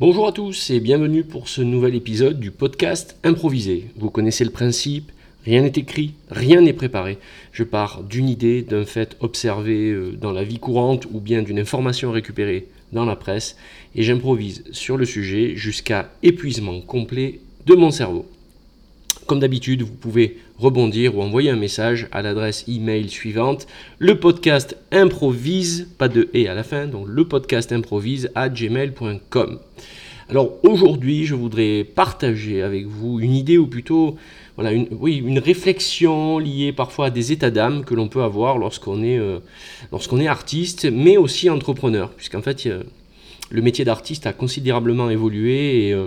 Bonjour à tous et bienvenue pour ce nouvel épisode du podcast Improvisé. Vous connaissez le principe, rien n'est écrit, rien n'est préparé. Je pars d'une idée, d'un fait observé euh, dans la vie courante ou bien d'une information récupérée dans la presse et j'improvise sur le sujet jusqu'à épuisement complet de mon cerveau. Comme d'habitude, vous pouvez rebondir ou envoyer un message à l'adresse email suivante le podcast improvise, pas de et à la fin, donc le podcast improvise à gmail.com. Alors aujourd'hui, je voudrais partager avec vous une idée ou plutôt voilà, une, oui, une réflexion liée parfois à des états d'âme que l'on peut avoir lorsqu'on est, euh, est artiste, mais aussi entrepreneur, puisqu'en fait, le métier d'artiste a considérablement évolué et euh,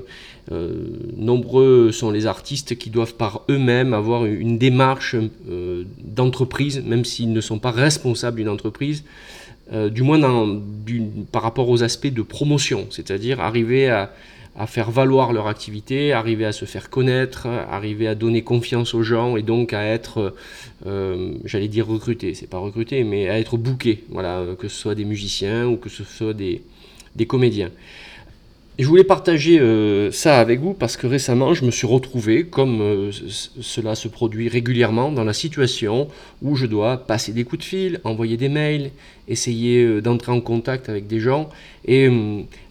euh, nombreux sont les artistes qui doivent par eux-mêmes avoir une démarche euh, d'entreprise, même s'ils ne sont pas responsables d'une entreprise, du moins par rapport aux aspects de promotion, c'est-à-dire arriver à, faire valoir leur activité, arriver à se faire connaître, arriver à donner confiance aux gens et donc à être, j'allais dire recruté, c'est pas recruté, mais à être booké, voilà, que ce soit des musiciens ou que ce soit des, des comédiens. Et je voulais partager euh, ça avec vous parce que récemment, je me suis retrouvé, comme euh, cela se produit régulièrement, dans la situation où je dois passer des coups de fil, envoyer des mails, essayer euh, d'entrer en contact avec des gens. Et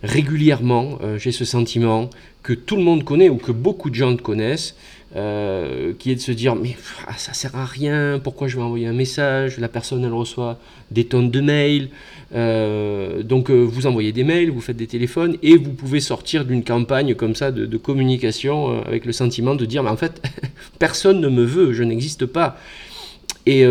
régulièrement, j'ai ce sentiment que tout le monde connaît ou que beaucoup de gens connaissent, euh, qui est de se dire mais ah, ça sert à rien, pourquoi je vais envoyer un message, la personne elle reçoit des tonnes de mails, euh, donc euh, vous envoyez des mails, vous faites des téléphones et vous pouvez sortir d'une campagne comme ça de, de communication avec le sentiment de dire mais en fait personne ne me veut, je n'existe pas. Et,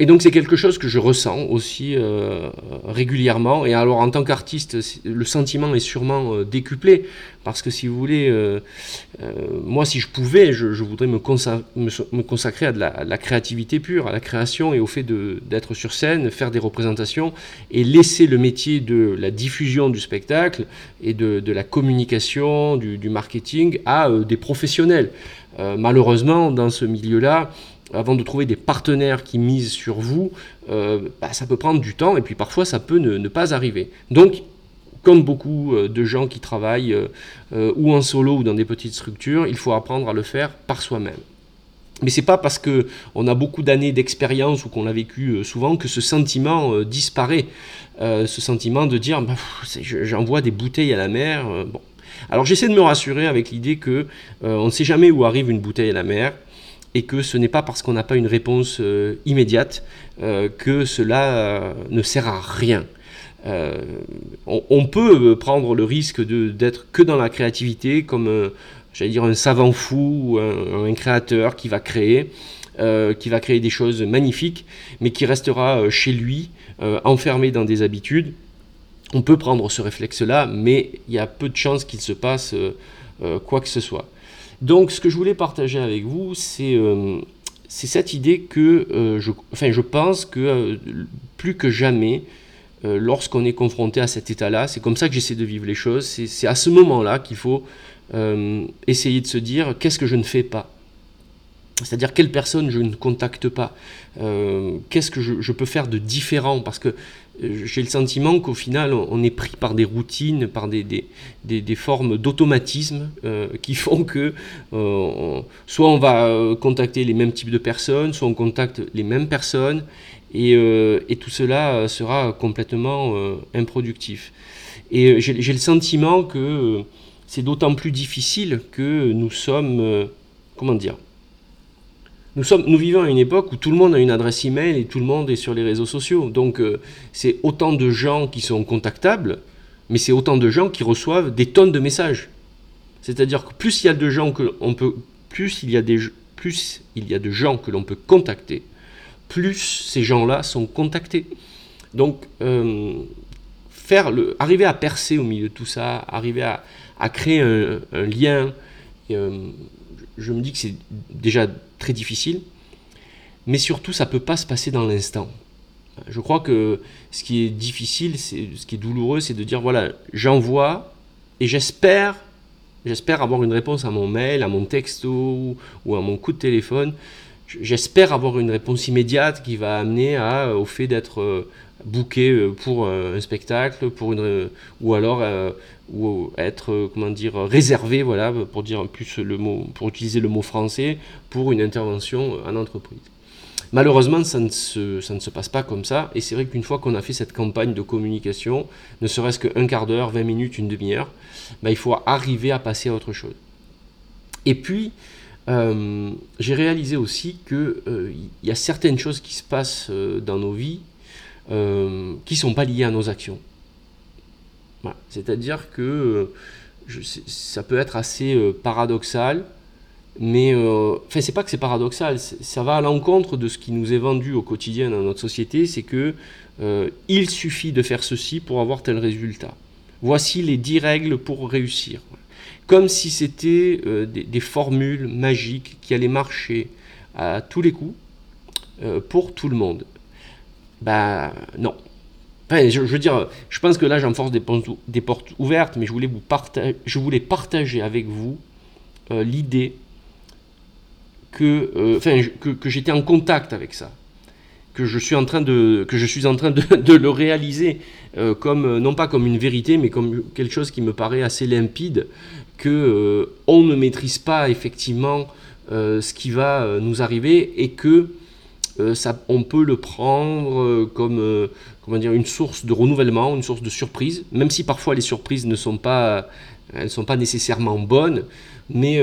et, donc c'est quelque chose que je ressens aussi euh, régulièrement. Et alors en tant qu'artiste, le sentiment est sûrement euh, décuplé. Parce que si vous voulez, euh, moi si je pouvais, je, voudrais me, consacrer à de, la, créativité pure, à la création et au fait d'être sur scène, faire des représentations et laisser le métier de la diffusion du spectacle et de, la communication, du, marketing à des professionnels. malheureusement, dans ce milieu-là, avant de trouver des partenaires qui misent sur vous, euh, bah, ça peut prendre du temps et puis parfois ça peut ne, pas arriver. Donc, comme beaucoup euh, de gens qui travaillent euh, ou en solo ou dans des petites structures, il faut apprendre à le faire par soi-même. Mais c'est pas parce que on a beaucoup d'années d'expérience ou qu'on l'a vécu souvent que ce sentiment disparaît. ce sentiment de dire bah, j'envoie des bouteilles à la mer. Alors j'essaie de me rassurer avec l'idée que on ne sait jamais où arrive une bouteille à la mer et que ce n'est pas parce qu'on n'a pas une réponse euh, immédiate euh, que cela euh, ne sert à rien. On, peut prendre le risque d'être que dans la créativité, comme dire un savant fou ou un, créateur qui va créer, qui va créer des choses magnifiques, mais qui restera chez lui, enfermé dans des habitudes. On peut prendre ce réflexe-là, mais il y a peu de chances qu'il se passe quoi que ce soit. Donc ce que je voulais partager avec vous, c'est euh, cette idée que euh, je, enfin, je pense que euh, plus que jamais, lorsqu'on est confronté à cet état-là, c'est comme ça que j'essaie de vivre les choses, c'est à ce moment-là qu'il faut essayer de se dire qu'est-ce que je ne fais pas? C'est-à-dire quelle personne je ne contacte pas, qu'est-ce que je, peux faire de différent, parce que j'ai le sentiment qu'au final, on est pris par des routines, par des, des, formes d'automatisme euh, qui font que euh, soit on va euh, contacter les mêmes types de personnes, soit on contacte les mêmes personnes, et, et tout cela sera complètement improductivt. Et j'ai le sentiment que c'est d'autant plus difficile que nous sommes, comment dire, nous, sommes, nous vivons à une époque où tout le monde a une adresse email et tout le monde est sur les réseaux sociaux. Donc euh, c'est autant de gens qui sont contactables, mais c'est autant de gens qui reçoivent des tonnes de messages. C'est-à-dire que plus il y a de gens que on peut, plus il y a des, plus il y a de gens que l'on peut contacter, plus ces gens-là sont contactés. Donc euh, faire le, arriver à percer au milieu de tout ça, arriver à, à créer un, lien. Euh, je me dis que c'est déjà très difficile, mais surtout ça ne peut pas se passer dans l'instant. Je crois que ce qui est difficile, c'est ce qui est douloureux, c'est de dire voilà, j'envoie et j'espère, j'espère avoir une réponse à mon mail, à mon texto ou à mon coup de téléphone. J'espère avoir une réponse immédiate qui va amener au fait d'être booker pour un spectacle, pour une, ou alors ou être comment dire réservé, voilà, pour dire plus le mot, pour utiliser le mot français, pour une intervention en entreprise. Malheureusement, ça ne, se, ça ne se passe pas comme ça. Et c'est vrai qu'une fois qu'on a fait cette campagne de communication, ne serait-ce qu'un quart d'heure, 20 minutes, une demi-heure, ben, il faut arriver à passer à autre chose. Et puis, euh, j'ai réalisé aussi qu'il euh, y a certaines choses qui se passent euh, dans nos vies qui ne sont pas liées à nos actions. C'est-à-dire que ça peut être assez paradoxal mais euh, enfin, c'est pas que c'est paradoxal, ça va à l'encontre de ce qui nous est vendu au quotidien dans notre société, c'est que euh, il suffit de faire ceci pour avoir tel résultat. Voici les 10 règles pour réussir. Comme si c'était euh, des, formules magiques qui allaient marcher à tous les coups pour tout le monde. Ben non. Enfin, je, veux dire, je pense que là j'enforce des, des portes ouvertes, mais je voulais, vous partager, je voulais partager avec vous l'idée que, euh, que, j'étais en contact avec ça, que je suis en train de, que je suis en train de, le réaliser euh, comme euh, non pas comme une vérité, mais comme quelque chose qui me paraît assez limpide, que on ne maîtrise pas effectivement ce qui va nous arriver et que ça, on peut le prendre comme comment dire une source de renouvellement, une source de surprise, même si parfois les surprises ne sont pas elles sont pas nécessairement bonnes, mais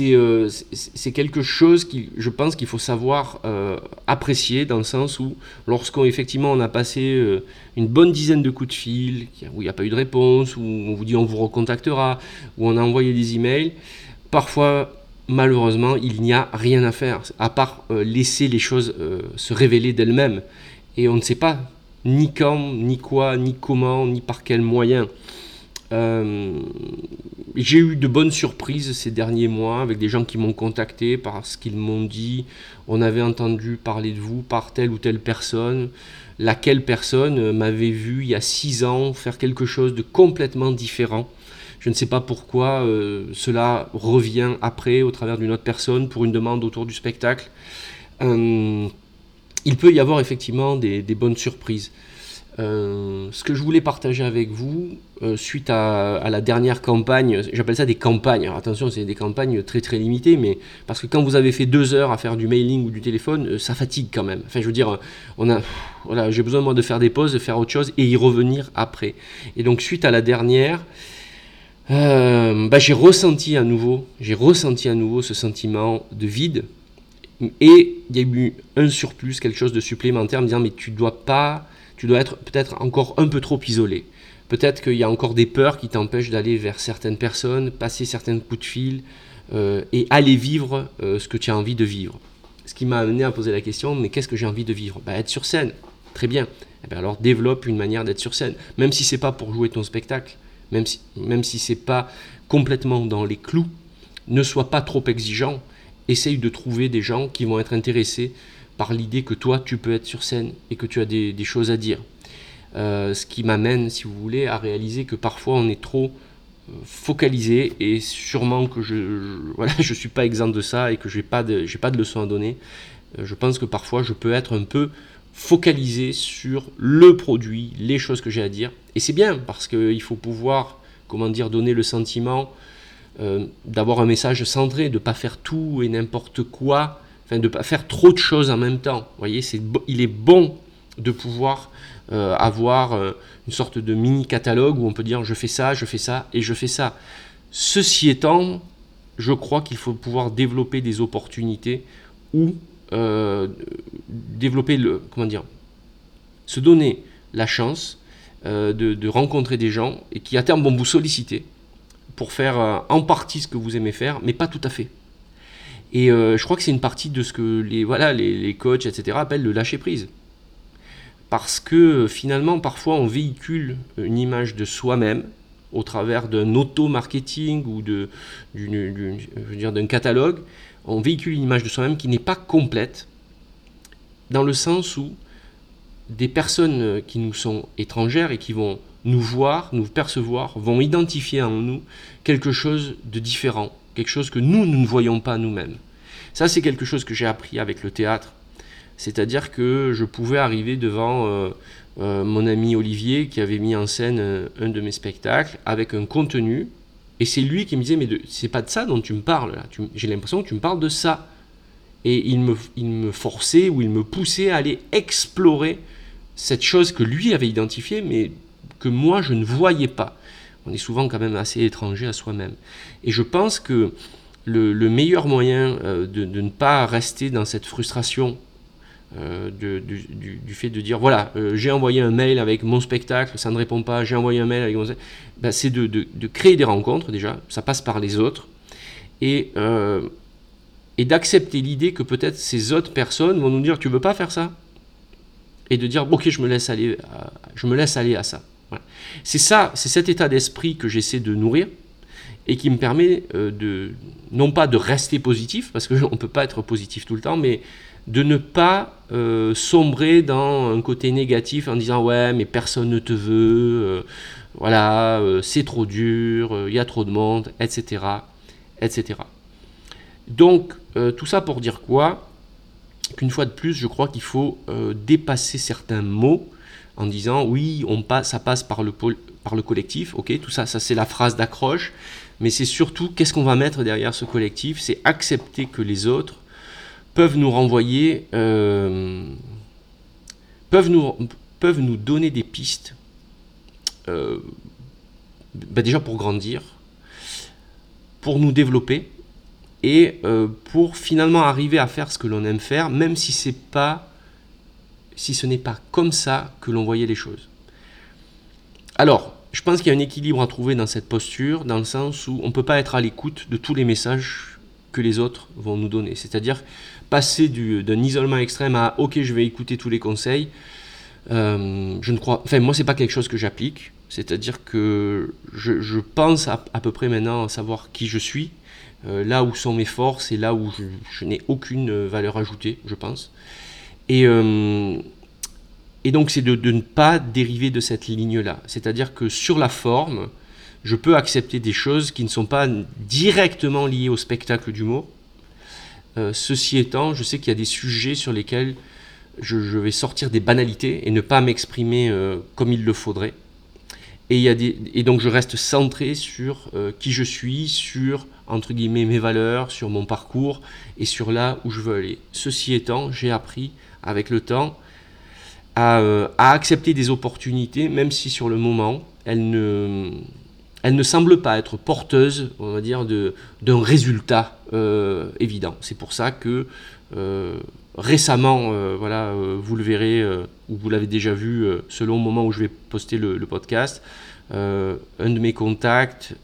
euh, c'est quelque chose qui, je pense qu'il faut savoir euh, apprécier dans le sens où, lorsqu'on effectivement on a passé euh, une bonne dizaine de coups de fil, où il n'y a pas eu de réponse, où on vous dit on vous recontactera, où on a envoyé des emails, parfois malheureusement il n'y a rien à faire, à part laisser les choses se révéler d'elles-mêmes. Et on ne sait pas ni quand, ni quoi, ni comment, ni par quels moyens. Euh, j'ai eu de bonnes surprises ces derniers mois avec des gens qui m'ont contacté parce qu'ils m'ont dit on avait entendu parler de vous par telle ou telle personne, laquelle personne m'avait vu il y a six ans faire quelque chose de complètement différent. Je ne sais pas pourquoi euh, cela revient après au travers d'une autre personne pour une demande autour du spectacle. Euh, il peut y avoir effectivement des bonnes surprises. Euh, ce que je voulais partager avec vous, euh, suite à, la dernière campagne, j'appelle ça des campagnes. attention, c'est des campagnes très très limitées, mais parce que quand vous avez fait deux heures à faire du mailing ou du téléphone, euh, ça fatigue quand même. Enfin, je veux dire, on a, voilà, j'ai besoin moi de faire des pauses, de faire autre chose et y revenir après. Et donc, suite à la dernière, bah, j'ai ressenti à nouveau, j'ai ressenti à nouveau ce sentiment de vide. Et il y a eu un surplus, quelque chose de supplémentaire, me disant mais tu dois pas tu dois être peut-être encore un peu trop isolé. Peut-être qu'il y a encore des peurs qui t'empêchent d'aller vers certaines personnes, passer certains coups de fil euh, et aller vivre euh, ce que tu as envie de vivre. Ce qui m'a amené à poser la question, mais qu'est-ce que j'ai envie de vivre? Bah, Être sur scène, très bien. Eh ben, alors développe une manière d'être sur scène, même si c'est pas pour jouer ton spectacle, même si, même si c'est pas complètement dans les clous, ne sois pas trop exigeant. Essaye de trouver des gens qui vont être intéressés par l'idée que toi, tu peux être sur scène et que tu as des, choses à dire. Euh, ce qui m'amène, si vous voulez, à réaliser que parfois on est trop euh, focalisé et sûrement que je, ne voilà, je suis pas exempt de ça et que j'ai pas de pas de leçon à donner. Euh, je pense que parfois je peux être un peu focalisé sur le produit, les choses que j'ai à dire et c'est bien parce qu'il faut pouvoir comment dire donner le sentiment d'avoir un message centré, de pas faire tout et n'importe quoi de ne pas faire trop de choses en même temps. Voyez, il est bon de pouvoir euh, avoir euh, une sorte de mini catalogue où on peut dire je fais ça, je fais ça et je fais ça. Ceci étant, je crois qu'il faut pouvoir développer des opportunités ou euh, développer le comment dire, se donner la chance de, de, rencontrer des gens et qui à terme vont vous solliciter pour faire en partie ce que vous aimez faire, mais pas tout à fait. Et euh, je crois que c'est une partie de ce que les, voilà, les, les coachs, etc., appellent le lâcher prise. Parce que finalement, parfois, on véhicule une image de soi-même au travers d'un auto-marketing ou d'un catalogue. On véhicule une image de soi-même qui n'est pas complète, dans le sens où des personnes qui nous sont étrangères et qui vont nous voir, nous percevoir, vont identifier en nous quelque chose de différent, quelque chose que nous, nous ne voyons pas nous-mêmes. Ça, c'est quelque chose que j'ai appris avec le théâtre. C'est-à-dire que je pouvais arriver devant mon ami Olivier qui avait mis en scène un de mes spectacles avec un contenu et c'est lui qui me disait, mais c'est pas de ça dont tu me parles, là. J'ai l'impression que tu me parles de ça. Et il me, il me forçait ou il me poussait à aller explorer cette chose que lui avait identifiée, mais que moi je ne voyais pas. On est souvent quand même assez étranger à soi-même. Et je pense que le, meilleur moyen euh, de, ne pas rester dans cette frustration euh, du, fait de dire voilà, euh, j'ai envoyé un mail avec mon spectacle, ça ne répond pas, j'ai envoyé un mail avec mon ben, c'est de, créer des rencontres déjà, ça passe par les autres, et, d'accepter l'idée que peut-être ces autres personnes vont nous dire tu veux pas faire ça? Et de dire ok, je je me laisse aller à ça. C'est ça, c'est cet état d'esprit que j'essaie de nourrir et qui me permet de non pas de rester positif, parce qu'on ne peut pas être positif tout le temps, mais de ne pas euh, sombrer dans un côté négatif en disant ouais mais personne ne te veut, euh, voilà, euh, c'est trop dur, il y a trop de monde, etc. etc. Donc tout ça pour dire quoi? Qu'une fois de plus, je crois qu'il faut dépasser certains mots en disant oui, on passe, ça passe par le, par le collectif, ok, tout ça, ça c'est la phrase d'accroche, mais c'est surtout qu'est-ce qu'on va mettre derrière ce collectif, c'est accepter que les autres peuvent nous renvoyer, euh, peuvent, nous, peuvent nous donner des pistes, euh, bah déjà pour grandir, pour nous développer et euh, pour finalement arriver à faire ce que l'on aime faire, même si c'est pas, si ce n'est pas comme ça que l'on voyait les choses. Alors, je pense qu'il y a un équilibre à trouver dans cette posture, dans le sens où on ne peut pas être à l'écoute de tous les messages que les autres vont nous donner. C'est-à-dire passer d'un isolement extrême à ok, je vais écouter tous les conseils. Euh, je ne crois, enfin moi c'est pas quelque chose que j'applique. C'est-à-dire que je, pense à, peu près maintenant savoir qui je suis, euh, là où sont mes forces et là où je, n'ai aucune valeur ajoutée, je pense. Et, euh, et donc c'est de, ne pas dériver de cette ligne-là. C'est-à-dire que sur la forme, je peux accepter des choses qui ne sont pas directement liées au spectacle d'humour. Euh, ceci étant, je sais qu'il y a des sujets sur lesquels je, vais sortir des banalités et ne pas m'exprimer euh, comme il le faudrait. Et donc je reste centré sur euh, qui je suis, sur entre guillemets mes valeurs, sur mon parcours et sur là où je veux aller. Ceci étant, j'ai appris avec le temps à, à accepter des opportunités, même si sur le moment elles ne ne semble pas être porteuse, on va dire, d'un résultat euh, évident. C'est pour ça que euh, récemment, euh, voilà, vous le verrez, ou vous l'avez déjà vu selon le moment où je vais poster le, podcast, un de mes contacts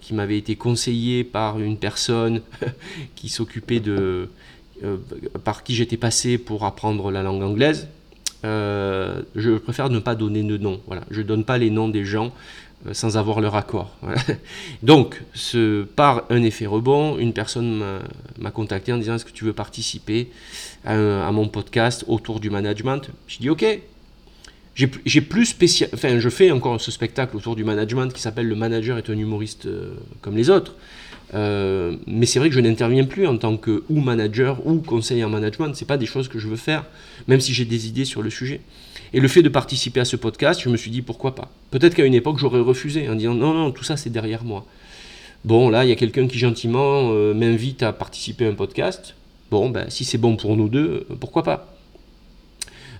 qui m'avait été conseillé par une personne qui s'occupait de... par qui j'étais passé pour apprendre la langue anglaise, je préfère ne pas donner de nom. Voilà. Je ne donne pas les noms des gens euh, sans avoir leur accord. Donc, ce, par un effet rebond, une personne m'a contacté en disant est-ce que tu veux participer à, mon podcast autour du management? Je dis ok. J'ai plus spécial, enfin je fais encore ce spectacle autour du management qui s'appelle Le manager est un humoriste euh, comme les autres. Euh, mais c'est vrai que je n'interviens plus en tant que ou manager ou conseiller en management. C'est pas des choses que je veux faire, même si j'ai des idées sur le sujet. Et le fait de participer à ce podcast, je me suis dit pourquoi pas. Peut-être qu'à une époque, j'aurais refusé en disant non, non, tout ça c'est derrière moi. Bon, là, il y a quelqu'un qui gentiment euh, m'invite à participer à un podcast. Bon, ben, si c'est bon pour nous deux, euh, pourquoi pas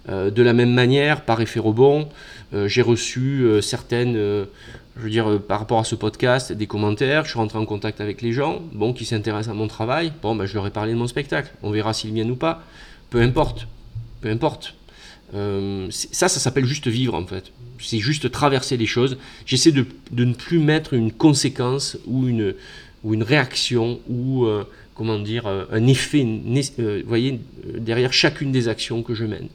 De la même manière, par effet rebond, j'ai reçu certaines, je veux dire, par rapport à ce podcast, des commentaires. Je suis rentré en contact avec les gens, bon, qui s'intéressent à mon travail. Bon, ben, je leur ai parlé de mon spectacle. On verra s'ils viennent ou pas. Peu importe. Peu importe. Euh, ça, ça s'appelle juste vivre en fait. C'est juste traverser les choses. J'essaie de, ne plus mettre une conséquence ou une, ou une réaction ou euh, comment dire euh, un effet, vous voyez, derrière chacune des actions que je mène.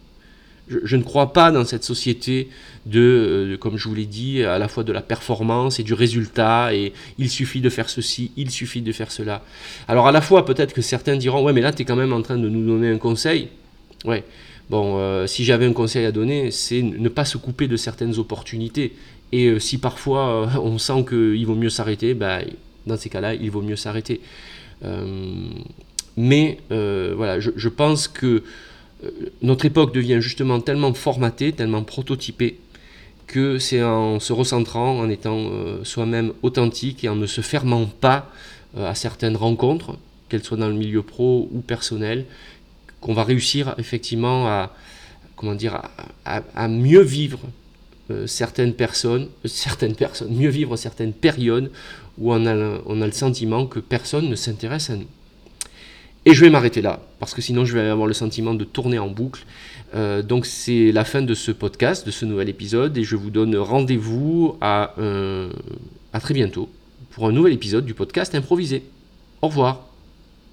Je, ne crois pas dans cette société de, comme je vous l'ai dit, à la fois de la performance et du résultat, et il suffit de faire ceci, il suffit de faire cela. Alors à la fois, peut-être que certains diront, ouais, mais là, tu es quand même en train de nous donner un conseil. Ouais, Bon, euh, si j'avais un conseil à donner, c'est ne pas se couper de certaines opportunités. Et euh, si parfois euh, on sent qu'il vaut mieux s'arrêter, bah, dans ces cas-là, il vaut mieux s'arrêter. mais voilà, je, pense que notre époque devient justement tellement formatée, tellement prototypée, que c'est en se recentrant, en étant soi-même authentique et en ne se fermant pas à certaines rencontres, qu'elles soient dans le milieu pro ou personnel, qu'on va réussir effectivement à, comment dire, à, mieux vivre euh, certaines personnes, euh, certaines personnes, mieux vivre certaines périodes où on a le sentiment que personne ne s'intéresse à nous. Et je vais m'arrêter là, parce que sinon je vais avoir le sentiment de tourner en boucle. Euh, donc c'est la fin de ce podcast, de ce nouvel épisode, et je vous donne rendez-vous à, à très bientôt pour un nouvel épisode du podcast improvisé. Au revoir.